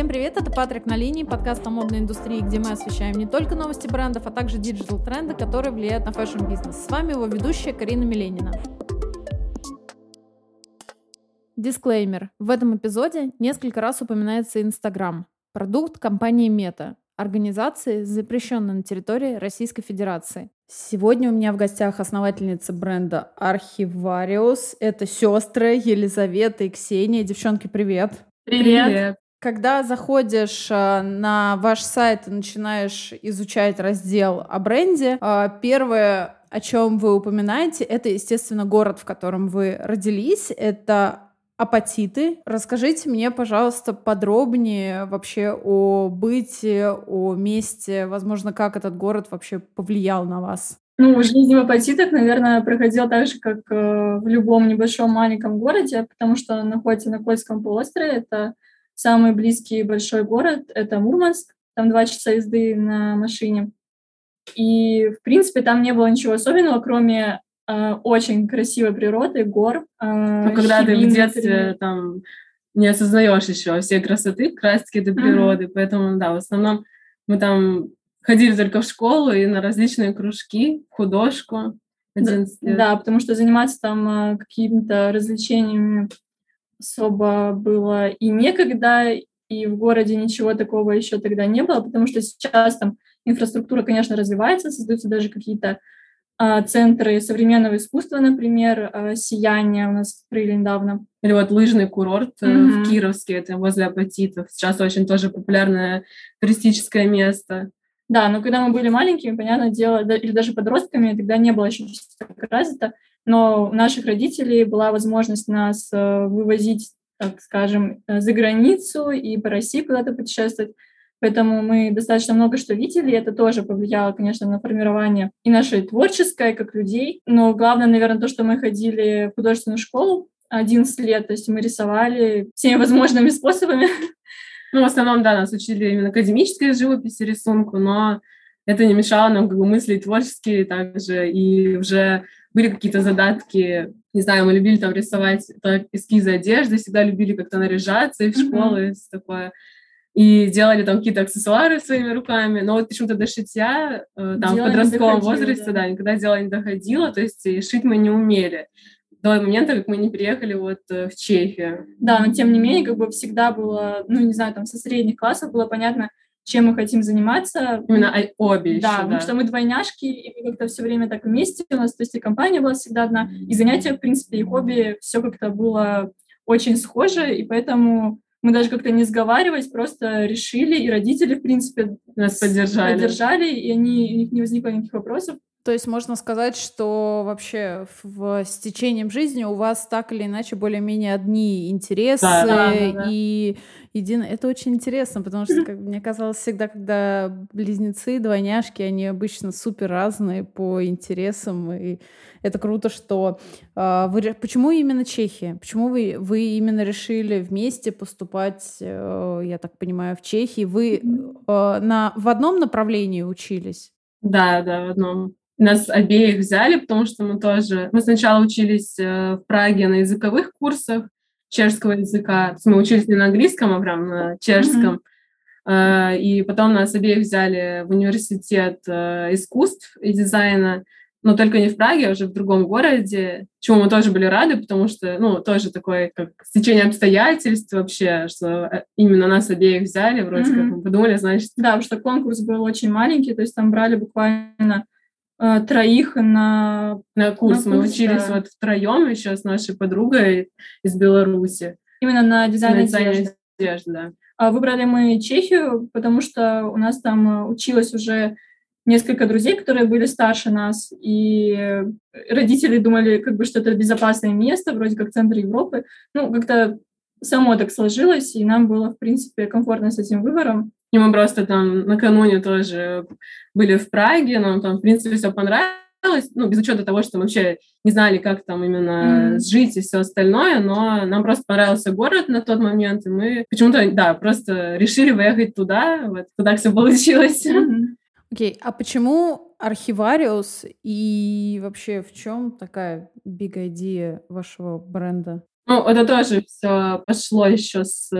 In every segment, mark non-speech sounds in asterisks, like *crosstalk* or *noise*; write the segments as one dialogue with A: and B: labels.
A: Всем привет, это Патрик на линии, подкаст о модной индустрии, где мы освещаем не только новости брендов, а также digital-тренды, которые влияют на fashion-бизнес. С вами его ведущая Карина Миленина. Дисклеймер. В этом эпизоде несколько раз упоминается Инстаграм, продукт компании Мета, организации, запрещенной на территории Российской Федерации. Сегодня у меня в гостях основательница бренда Архивариус. Это сестры Елизавета и Ксения. Девчонки, привет!
B: Привет! привет.
A: Когда заходишь э, на ваш сайт и начинаешь изучать раздел о бренде, э, первое, о чем вы упоминаете, это, естественно, город, в котором вы родились. Это апатиты. Расскажите мне, пожалуйста, подробнее вообще о быте, о месте, возможно, как этот город вообще повлиял на вас.
B: Ну, жизнь в апатитах, наверное, проходила так же, как э, в любом небольшом маленьком городе, потому что находится на Кольском полуострове. Это Самый близкий большой город — это Мурманск, там два часа езды на машине. И, в принципе, там не было ничего особенного, кроме э, очень красивой природы, гор.
C: Э, ну, когда ты в детстве там не осознаешь еще всей красоты, краски этой природы, mm-hmm. поэтому, да, в основном мы там ходили только в школу и на различные кружки, художку.
B: 11 лет. Да, потому что заниматься там э, какими-то развлечениями особо было и некогда, и в городе ничего такого еще тогда не было, потому что сейчас там инфраструктура, конечно, развивается, создаются даже какие-то а, центры современного искусства, например, а, «Сияние» у нас открыли недавно.
C: Или вот лыжный курорт mm-hmm. в Кировске, это возле Апатитов. Сейчас очень тоже популярное туристическое место.
B: Да, но когда мы были маленькими, понятное дело, или даже подростками, тогда не было еще так развито но у наших родителей была возможность нас э, вывозить, так скажем, э, за границу и по России куда-то путешествовать. Поэтому мы достаточно много что видели, и это тоже повлияло, конечно, на формирование и нашей творческой, как людей. Но главное, наверное, то, что мы ходили в художественную школу 11 лет, то есть мы рисовали всеми возможными способами.
C: Ну, в основном, да, нас учили именно академической живописи, рисунку, но это не мешало нам как бы мыслить творчески также, и уже были какие-то задатки, не знаю, мы любили там рисовать так, эскизы одежды, всегда любили как-то наряжаться и в школы, mm-hmm. такое. И делали там какие-то аксессуары своими руками, но вот почему-то до шитья э, там дело в подростковом возрасте, да. да, никогда дело не доходило, то есть шить мы не умели до момента, как мы не приехали вот э, в Чехию.
B: Да, но тем не менее, как бы всегда было, ну, не знаю, там со средних классов было понятно, чем мы хотим заниматься.
C: Именно обе
B: Да,
C: еще,
B: потому что мы двойняшки, и мы как-то все время так вместе, у нас, то есть и компания была всегда одна, и занятия, в принципе, и хобби, все как-то было очень схоже, и поэтому мы даже как-то не сговариваясь, просто решили, и родители, в принципе,
C: нас поддержали.
B: поддержали, и они, у них не возникло никаких вопросов.
A: То есть можно сказать, что вообще в, с течением жизни у вас так или иначе более-менее одни интересы да, да, да, и едино. Это очень интересно, потому что как, мне казалось всегда, когда близнецы, двойняшки, они обычно супер разные по интересам, и это круто, что э, вы. Почему именно Чехия? Почему вы вы именно решили вместе поступать? Э, я так понимаю, в Чехии вы э, на в одном направлении учились?
C: Да, да, в одном. Нас обеих взяли, потому что мы тоже... Мы сначала учились э, в Праге на языковых курсах чешского языка. мы учились не на английском, а прям на чешском. Mm-hmm. И потом нас обеих взяли в университет э, искусств и дизайна, но только не в Праге, а уже в другом городе, чему мы тоже были рады, потому что, ну, тоже такое, как стечение обстоятельств вообще, что именно нас обеих взяли, вроде mm-hmm. как мы подумали, значит...
B: Да, потому что конкурс был очень маленький, то есть там брали буквально троих на,
C: на курс. На Мы курс, учились да. вот втроем еще с нашей подругой из Беларуси.
B: Именно на дизайн, на дизайн одежды.
C: одежды да.
B: А выбрали мы Чехию, потому что у нас там э, училось уже несколько друзей, которые были старше нас, и родители думали, как бы, что это безопасное место, вроде как центр Европы. Ну, как-то само так сложилось, и нам было, в принципе, комфортно с этим выбором.
C: И мы просто там накануне тоже были в Праге, нам там, в принципе, все понравилось, ну, без учета того, что мы вообще не знали, как там именно mm-hmm. жить и все остальное, но нам просто понравился город на тот момент, и мы почему-то, да, просто решили выехать туда, вот, туда все получилось.
A: Окей, okay. а почему архивариус и вообще в чем такая big idea вашего бренда?
C: Ну, это тоже все пошло еще с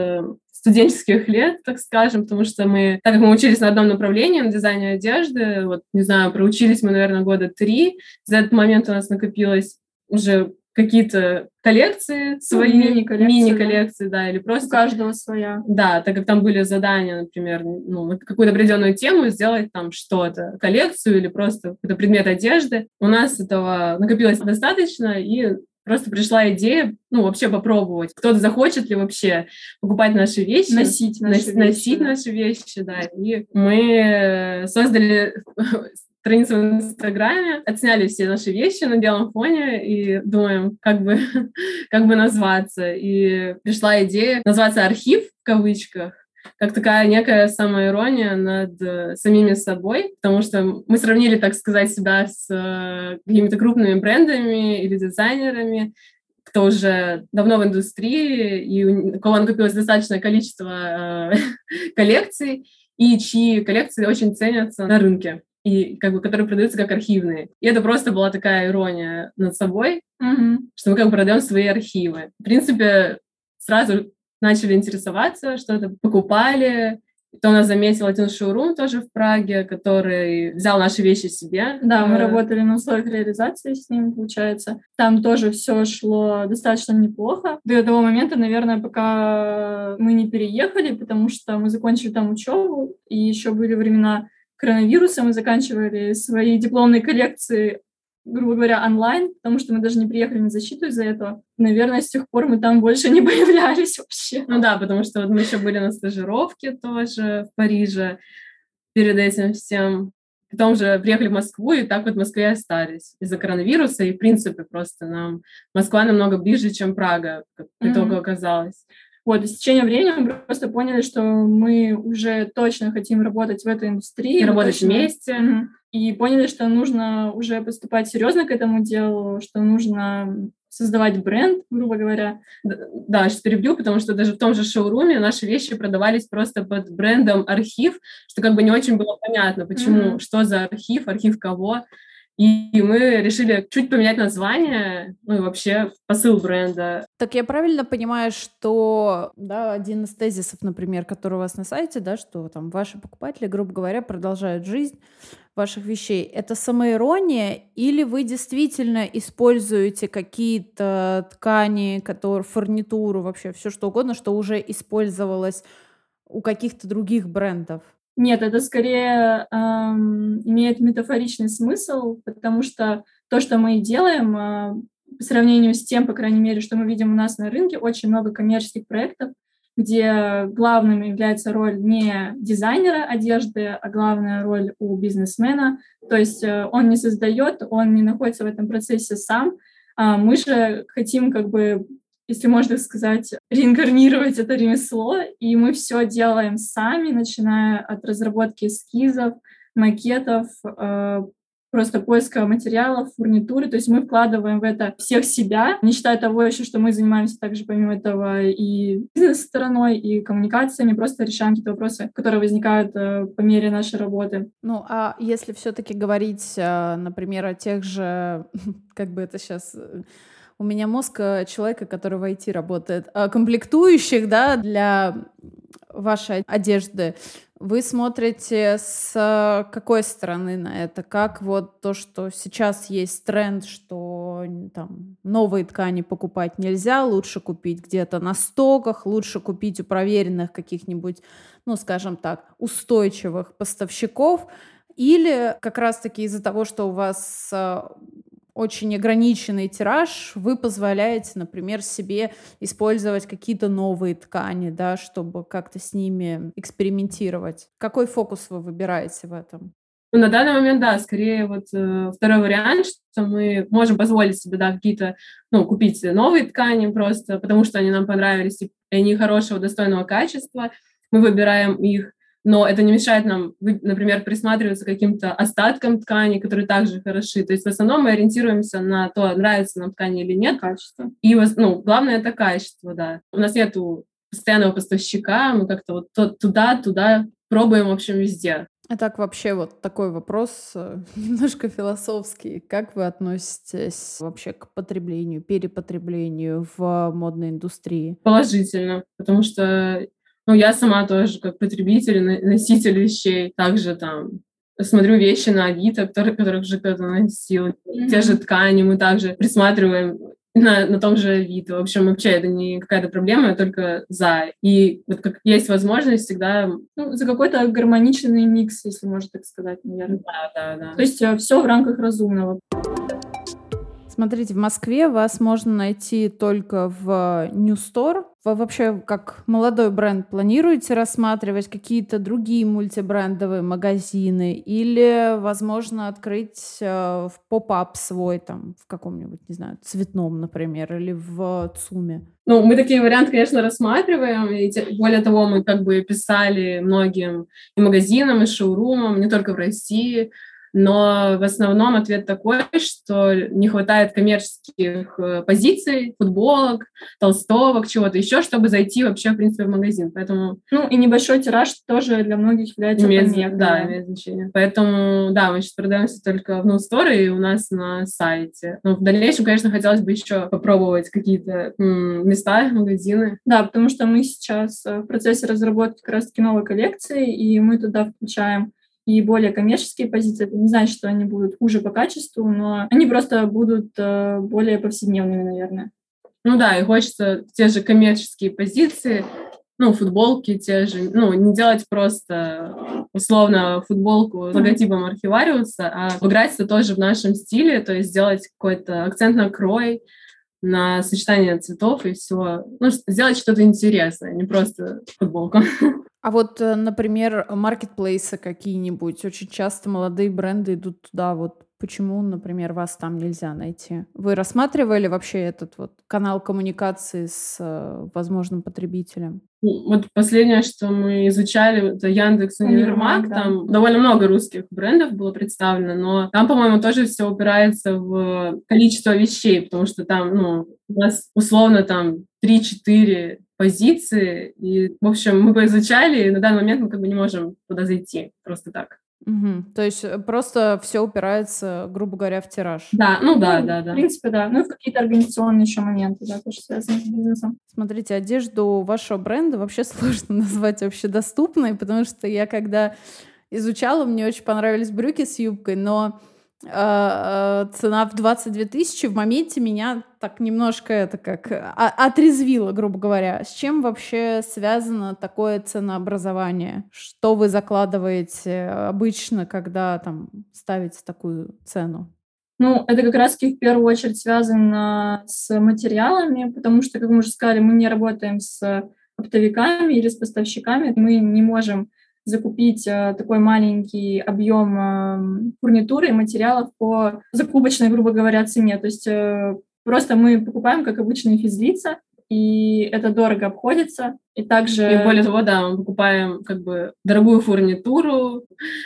C: студенческих лет, так скажем, потому что мы, так как мы учились на одном направлении, на дизайне одежды, вот, не знаю, проучились мы, наверное, года три, за этот момент у нас накопилось уже какие-то коллекции ну, свои, мини-коллекции, мини-коллекции да. да, или просто... У
B: каждого своя.
C: Да, так как там были задания, например, ну, какую-то определенную тему сделать там что-то, коллекцию или просто какой-то предмет одежды. У нас этого накопилось достаточно, и просто пришла идея, ну, вообще попробовать. Кто-то захочет ли вообще покупать наши вещи.
B: Носить наши
C: вещи. Носить да. наши вещи, да. И мы создали *laughs* страницу в Инстаграме, отсняли все наши вещи на белом фоне и думаем, как бы, *laughs* как бы назваться. И пришла идея назваться «Архив» в кавычках, как такая некая самоирония над э, самими собой, потому что мы сравнили, так сказать, себя с э, какими-то крупными брендами или дизайнерами, кто уже давно в индустрии, и у кого накопилось достаточное количество э, *laughs* коллекций, и чьи коллекции очень ценятся на рынке и как бы которые продаются как архивные. И это просто была такая ирония над собой, mm-hmm. что мы как бы продаем свои архивы. В принципе, сразу начали интересоваться, что-то покупали. То у нас заметил один шоурум тоже в Праге, который взял наши вещи себе.
B: Да, мы э, работали на условиях реализации с ним, получается. Там тоже все шло достаточно неплохо. До того момента, наверное, пока мы не переехали, потому что мы закончили там учебу, и еще были времена коронавируса мы заканчивали свои дипломные коллекции, грубо говоря, онлайн, потому что мы даже не приехали на защиту из-за этого. Наверное, с тех пор мы там больше не *laughs* появлялись вообще.
C: Ну да, потому что вот мы еще были на стажировке тоже в Париже перед этим всем. Потом же приехали в Москву, и так вот в Москве остались из-за коронавируса. И, в принципе, просто нам Москва намного ближе, чем Прага, как mm-hmm. итогу оказалось.
B: Вот, и с течением времени мы просто поняли, что мы уже точно хотим работать в этой индустрии. И
C: работать
B: точно...
C: вместе.
B: Mm-hmm. И поняли, что нужно уже поступать серьезно к этому делу, что нужно создавать бренд, грубо говоря.
C: Да, сейчас перебью, потому что даже в том же шоуруме наши вещи продавались просто под брендом архив, что как бы не очень было понятно, почему, mm-hmm. что за архив, архив кого. И мы решили чуть поменять название, ну и вообще посыл бренда.
A: Так я правильно понимаю, что да, один из тезисов, например, который у вас на сайте, да, что там ваши покупатели, грубо говоря, продолжают жизнь ваших вещей, это самоирония или вы действительно используете какие-то ткани, которые, фурнитуру, вообще все что угодно, что уже использовалось у каких-то других брендов?
B: Нет, это скорее эм, имеет метафоричный смысл, потому что то, что мы делаем, э, по сравнению с тем, по крайней мере, что мы видим у нас на рынке, очень много коммерческих проектов, где главным является роль не дизайнера одежды, а главная роль у бизнесмена. То есть э, он не создает, он не находится в этом процессе сам. А мы же хотим как бы если можно сказать, реинкарнировать это ремесло, и мы все делаем сами, начиная от разработки эскизов, макетов, э, просто поиска материалов, фурнитуры, то есть мы вкладываем в это всех себя, не считая того еще, что мы занимаемся также помимо этого и бизнес-стороной, и коммуникациями, просто решаем какие-то вопросы, которые возникают э, по мере нашей работы.
A: Ну, а если все-таки говорить, э, например, о тех же, *laughs* как бы это сейчас у меня мозг э, человека, который в IT работает, а комплектующих, да, для вашей одежды. Вы смотрите с э, какой стороны на это? Как вот то, что сейчас есть тренд, что там новые ткани покупать нельзя, лучше купить где-то на стоках, лучше купить у проверенных каких-нибудь, ну, скажем так, устойчивых поставщиков, или как раз-таки из-за того, что у вас э, очень ограниченный тираж, вы позволяете, например, себе использовать какие-то новые ткани, да, чтобы как-то с ними экспериментировать. Какой фокус вы выбираете в этом?
C: Ну, на данный момент, да, скорее вот э, второй вариант, что мы можем позволить себе, да, какие-то, ну, купить новые ткани просто, потому что они нам понравились, и они хорошего, достойного качества. Мы выбираем их но это не мешает нам, например, присматриваться к каким-то остаткам ткани, которые также хороши. То есть в основном мы ориентируемся на то, нравится нам ткань или нет.
B: Качество.
C: И, ну, главное — это качество, да. У нас нету постоянного поставщика, мы как-то вот туда-туда пробуем, в общем, везде.
A: А так вообще вот такой вопрос э, *laughs* немножко философский. Как вы относитесь вообще к потреблению, перепотреблению в модной индустрии?
C: Положительно, потому что Ну, я сама тоже, как потребитель, носитель вещей, также там смотрю вещи на Авито, которые, которых же кто-то носил, mm-hmm. те же ткани, мы также присматриваем на, на том же Авито. В общем, вообще это не какая-то проблема, я только за. И вот как есть возможность всегда...
B: Ну, за какой-то гармоничный микс, если можно так сказать, наверное.
C: Да, да, да.
B: То есть э, все в рамках разумного.
A: Смотрите, в Москве вас можно найти только в New Store. Вы вообще, как молодой бренд, планируете рассматривать какие-то другие мультибрендовые магазины? Или, возможно, открыть э, в поп-ап свой, там, в каком-нибудь, не знаю, цветном, например, или в ЦУМе?
C: Ну, мы такие варианты, конечно, рассматриваем. И более того, мы как бы писали многим и магазинам, и шоурумам, не только в России, но в основном ответ такой, что не хватает коммерческих э, позиций, футболок, толстовок, чего-то еще, чтобы зайти вообще, в принципе, в магазин. Поэтому...
B: Ну, и небольшой тираж тоже для многих является
C: имеет, помехой. Да, имеет значение. Поэтому, да, мы сейчас продаемся только в ноутсторе и у нас на сайте. Но в дальнейшем, конечно, хотелось бы еще попробовать какие-то места, магазины.
B: Да, потому что мы сейчас э, в процессе разработки как раз-таки новой коллекции, и мы туда включаем и более коммерческие позиции. Это не значит, что они будут хуже по качеству, но они просто будут э, более повседневными, наверное.
C: Ну да, и хочется те же коммерческие позиции, ну, футболки те же, ну, не делать просто условно футболку с логотипом архивариуса, а играть это тоже в нашем стиле, то есть сделать какой-то акцент на крой, на сочетание цветов и все. Ну, сделать что-то интересное, не просто футболку. *laughs*
A: А вот, э, например, маркетплейсы какие-нибудь. Очень часто молодые бренды идут туда. Вот почему, например, вас там нельзя найти? Вы рассматривали вообще этот вот канал коммуникации с э, возможным потребителем?
C: Ну, вот последнее, что мы изучали, это Яндекс Универмаг. Да. Там довольно много русских брендов было представлено, но там, по-моему, тоже все упирается в количество вещей, потому что там, ну, у нас условно там 3-4 позиции. И, в общем, мы поизучали, и на данный момент мы как бы не можем туда зайти просто так.
A: Угу. То есть э, просто все упирается, грубо говоря, в тираж.
C: Да, ну да, ну, да, да.
B: В принципе, да. Ну и в какие-то организационные еще моменты, да, тоже связаны с бизнесом.
A: Смотрите, одежду вашего бренда вообще *laughs* сложно назвать вообще доступной, потому что я когда изучала, мне очень понравились брюки с юбкой, но цена в 22 тысячи в моменте меня так немножко это как отрезвило, грубо говоря. С чем вообще связано такое ценообразование? Что вы закладываете обычно, когда там ставите такую цену?
B: Ну, это как раз-таки в первую очередь связано с материалами, потому что, как мы уже сказали, мы не работаем с оптовиками или с поставщиками, мы не можем закупить э, такой маленький объем э, фурнитуры и материалов по закупочной, грубо говоря, цене. То есть э, просто мы покупаем, как обычные физлица, и это дорого обходится. И также...
C: И более того, да, мы покупаем как бы дорогую фурнитуру.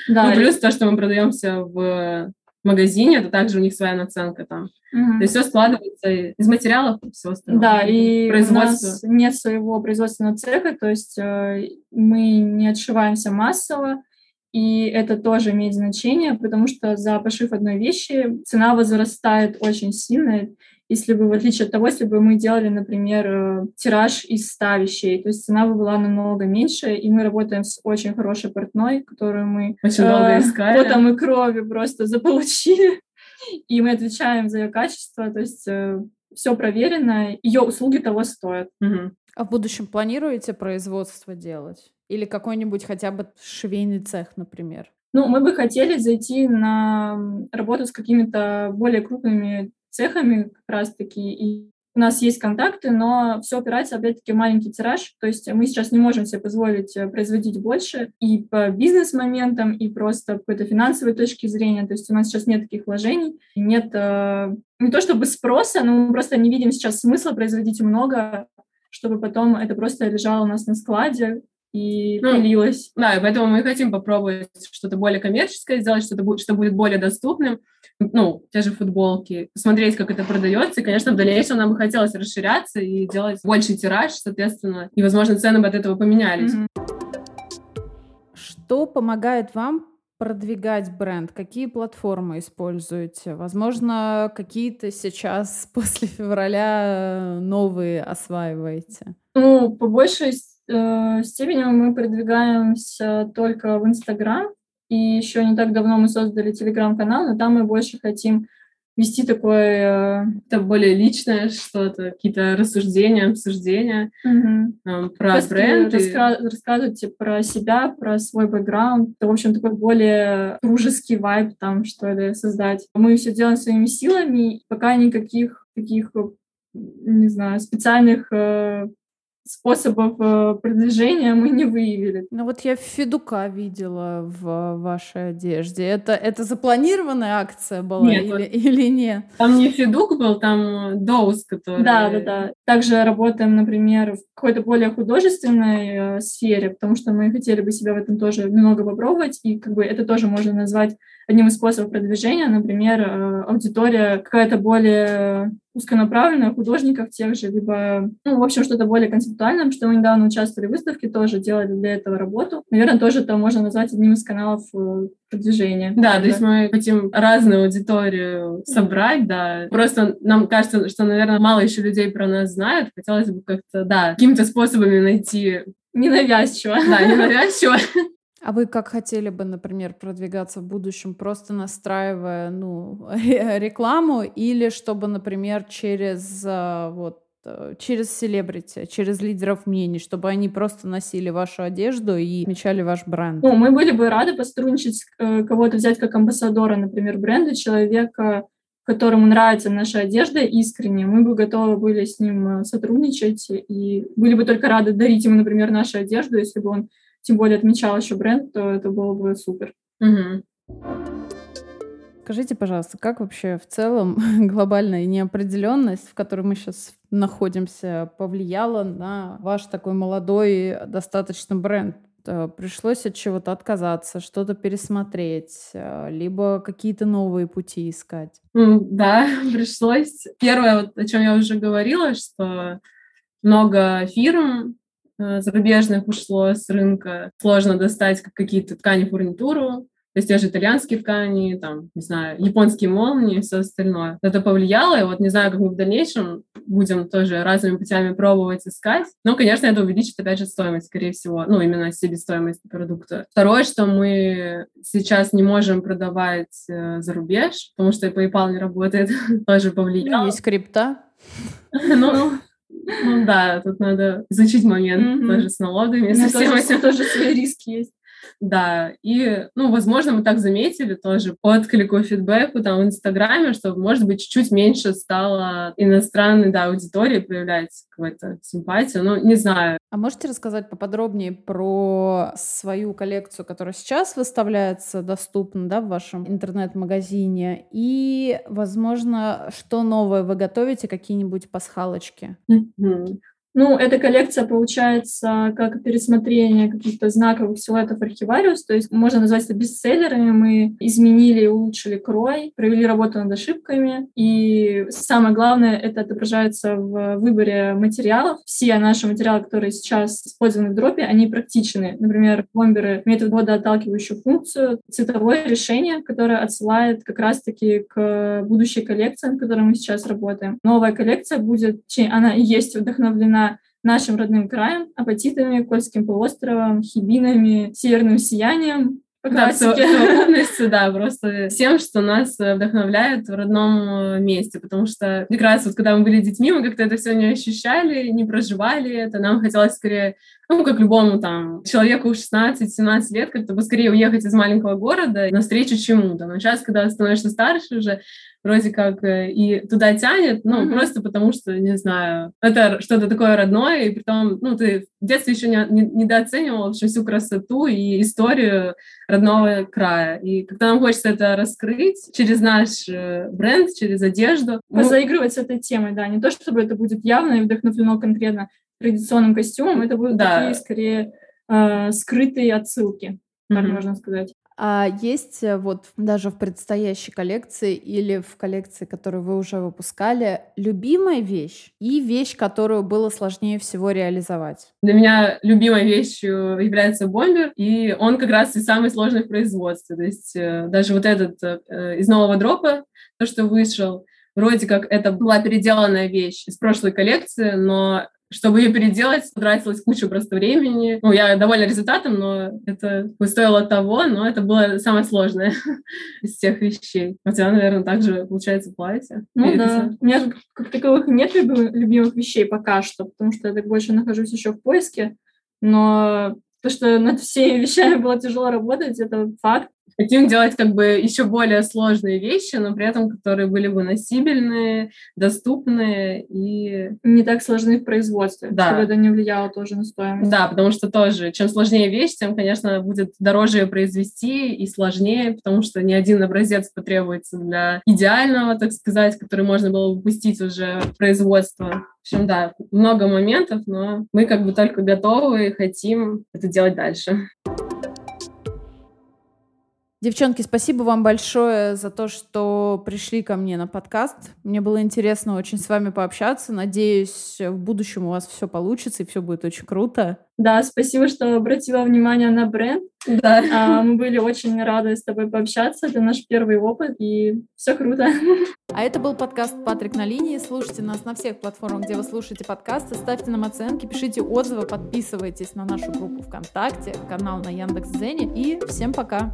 C: Да, ну, плюс и... то, что мы продаемся в магазине, это также у них своя наценка там. Угу. То есть все складывается из материалов все остальное.
B: Да, и у нас нет своего производственного цеха, то есть э, мы не отшиваемся массово, и это тоже имеет значение, потому что за пошив одной вещи цена возрастает очень сильно, если бы, в отличие от того, если бы мы делали, например, э, тираж из 100 вещей, то есть цена бы была намного меньше, и мы работаем с очень хорошей портной, которую мы
C: очень э, долго искали.
B: потом и крови просто заполучили, *laughs* и мы отвечаем за ее качество, то есть э, все проверено, ее услуги того стоят.
A: Угу. А в будущем планируете производство делать? Или какой-нибудь хотя бы швейный цех, например?
B: Ну, мы бы хотели зайти на работу с какими-то более крупными цехами как раз-таки, и у нас есть контакты, но все опирается, опять-таки, в маленький тираж. То есть мы сейчас не можем себе позволить э, производить больше и по бизнес-моментам, и просто по какой-то финансовой точки зрения. То есть у нас сейчас нет таких вложений, нет э, не то чтобы спроса, но мы просто не видим сейчас смысла производить много, чтобы потом это просто лежало у нас на складе, и ну, пилилось.
C: Да, и поэтому мы хотим попробовать что-то более коммерческое сделать, что-то будет, что будет более доступным. Ну, те же футболки, посмотреть, как это продается. И, конечно, в дальнейшем нам бы хотелось расширяться и делать больший тираж, соответственно, и, возможно, цены бы от этого поменялись.
A: Что помогает вам продвигать бренд? Какие платформы используете? Возможно, какие-то сейчас *laughs* после февраля новые осваиваете?
B: Ну, по большей э, степени мы продвигаемся только в Инстаграм, и еще не так давно мы создали телеграм-канал, но там мы больше хотим вести такое...
C: Это более личное что-то, какие-то рассуждения, обсуждения угу. про Просто бренд.
B: Раска- и... Рассказывать про себя, про свой бэкграунд. Это, в общем, такой более дружеский вайб там, что ли, создать. Мы все делаем своими силами, пока никаких таких, не знаю, специальных э, способов э, продвижения мы не выявили.
A: Ну вот я Федука видела в вашей одежде. Это, это запланированная акция была нет, или, вот, или нет?
C: Там не Федук был, там Доус, который...
B: Да, да, да. Также работаем, например, в какой-то более художественной э, сфере, потому что мы хотели бы себя в этом тоже немного попробовать, и как бы это тоже можно назвать одним из способов продвижения, например, э, аудитория какая-то более узконаправленная, художников тех же, либо, ну, в общем, что-то более концептуальное, что мы недавно участвовали в выставке, тоже делали для этого работу. Наверное, тоже это можно назвать одним из каналов э, продвижения.
C: Да, то есть мы хотим разную аудиторию собрать, да. Просто нам кажется, что, наверное, мало еще людей про нас знают. Хотелось бы как-то, да, какими-то способами найти
B: Ненавязчиво.
C: Да, ненавязчиво. *laughs*
A: А вы как хотели бы, например, продвигаться в будущем, просто настраивая ну, *laughs* рекламу или чтобы, например, через а, вот э, через селебрити, через лидеров мнений, чтобы они просто носили вашу одежду и мечали ваш бренд?
B: Ну, мы были бы рады посотрудничать, э, кого-то взять как амбассадора, например, бренда, человека, которому нравится наша одежда искренне, мы бы готовы были с ним э, сотрудничать и были бы только рады дарить ему, например, нашу одежду, если бы он тем более отмечал еще бренд, то это было бы супер. Угу.
A: Скажите, пожалуйста, как вообще в целом *laughs* глобальная неопределенность, в которой мы сейчас находимся, повлияла на ваш такой молодой достаточно бренд? Э, пришлось от чего-то отказаться, что-то пересмотреть, э, либо какие-то новые пути искать?
C: Да, *laughs* пришлось. Первое, вот, о чем я уже говорила, что много фирм зарубежных ушло с рынка. Сложно достать какие-то ткани, фурнитуру, то есть те же итальянские ткани, там, не знаю, японские молнии и все остальное. Это повлияло, и вот не знаю, как мы в дальнейшем будем тоже разными путями пробовать искать. Но, конечно, это увеличит, опять же, стоимость, скорее всего, ну, именно себестоимость продукта. Второе, что мы сейчас не можем продавать э, за рубеж, потому что PayPal не работает, *laughs* тоже повлияло.
A: Есть крипта. *laughs*
C: Ну, ну да, тут надо изучить момент mm-hmm. тоже с налогами.
B: Со всем этим тоже свои риски есть.
C: Да, и, ну, возможно, мы так заметили тоже по отклику, фидбэку там в Инстаграме, что, может быть, чуть-чуть меньше стало иностранной, да, аудитории проявлять какую-то симпатию, ну, не знаю.
A: А можете рассказать поподробнее про свою коллекцию, которая сейчас выставляется доступна, да, в вашем интернет-магазине, и, возможно, что новое вы готовите, какие-нибудь пасхалочки?
B: Mm-hmm. Ну, эта коллекция получается как пересмотрение каких-то знаковых силуэтов архивариус, то есть можно назвать это бестселлерами. Мы изменили и улучшили крой, провели работу над ошибками, и самое главное, это отображается в выборе материалов. Все наши материалы, которые сейчас использованы в дропе, они практичны. Например, бомберы имеют водоотталкивающую функцию, цветовое решение, которое отсылает как раз-таки к будущей коллекции, над которой мы сейчас работаем. Новая коллекция будет, она и есть вдохновлена нашим родным краем, апатитами, Кольским полуостровом, хибинами, северным сиянием,
C: по да, совокупностью, *laughs* да, просто всем, что нас вдохновляет в родном э, месте, потому что как раз вот когда мы были детьми, мы как-то это все не ощущали, не проживали это, нам хотелось скорее, ну, как любому там человеку 16-17 лет, как-то поскорее уехать из маленького города навстречу чему-то, но сейчас, когда становишься старше уже, вроде как э, и туда тянет, ну, mm-hmm. просто потому что, не знаю, это что-то такое родное, и потом, ну, ты в детстве еще не, не, недооценивал вообще всю красоту и историю родного края. И когда нам хочется это раскрыть через наш э, бренд, через одежду.
B: Позаигрывать ну, с этой темой, да, не то чтобы это будет явно и вдохновлено конкретно традиционным костюмом, это будут да. такие, скорее, э, скрытые отсылки, так mm-hmm. можно сказать.
A: А есть э, вот даже в предстоящей коллекции или в коллекции, которую вы уже выпускали, любимая вещь и вещь, которую было сложнее всего реализовать?
C: Для меня любимой вещью является бомбер, и он как раз и самый сложный в производстве. То есть э, даже вот этот э, из нового дропа, то, что вышел, вроде как это была переделанная вещь из прошлой коллекции, но чтобы ее переделать, тратилась куча просто времени. Ну, я довольна результатом, но это стоило того, но это было самое сложное *laughs* из всех вещей. У тебя, наверное, также получается платье.
B: Ну да. У меня как таковых нет любимых вещей пока что, потому что я так больше нахожусь еще в поиске. Но то, что над всеми вещами было тяжело работать, это факт.
C: Хотим делать как бы еще более сложные вещи, но при этом которые были бы носибельные, доступные и...
B: Не так сложны в производстве, да. чтобы это не влияло тоже на стоимость.
C: Да, потому что тоже, чем сложнее вещь, тем, конечно, будет дороже ее произвести и сложнее, потому что ни один образец потребуется для идеального, так сказать, который можно было бы пустить уже в производство. В общем, да, много моментов, но мы как бы только готовы и хотим это делать дальше.
A: Девчонки, спасибо вам большое за то, что пришли ко мне на подкаст. Мне было интересно очень с вами пообщаться. Надеюсь, в будущем у вас все получится и все будет очень круто.
B: Да, спасибо, что обратила внимание на бренд. Да. А, мы были очень рады с тобой пообщаться. Это наш первый опыт, и все круто.
A: А это был подкаст «Патрик на линии». Слушайте нас на всех платформах, где вы слушаете подкасты. Ставьте нам оценки, пишите отзывы, подписывайтесь на нашу группу ВКонтакте, канал на Яндекс.Дзене. И всем пока!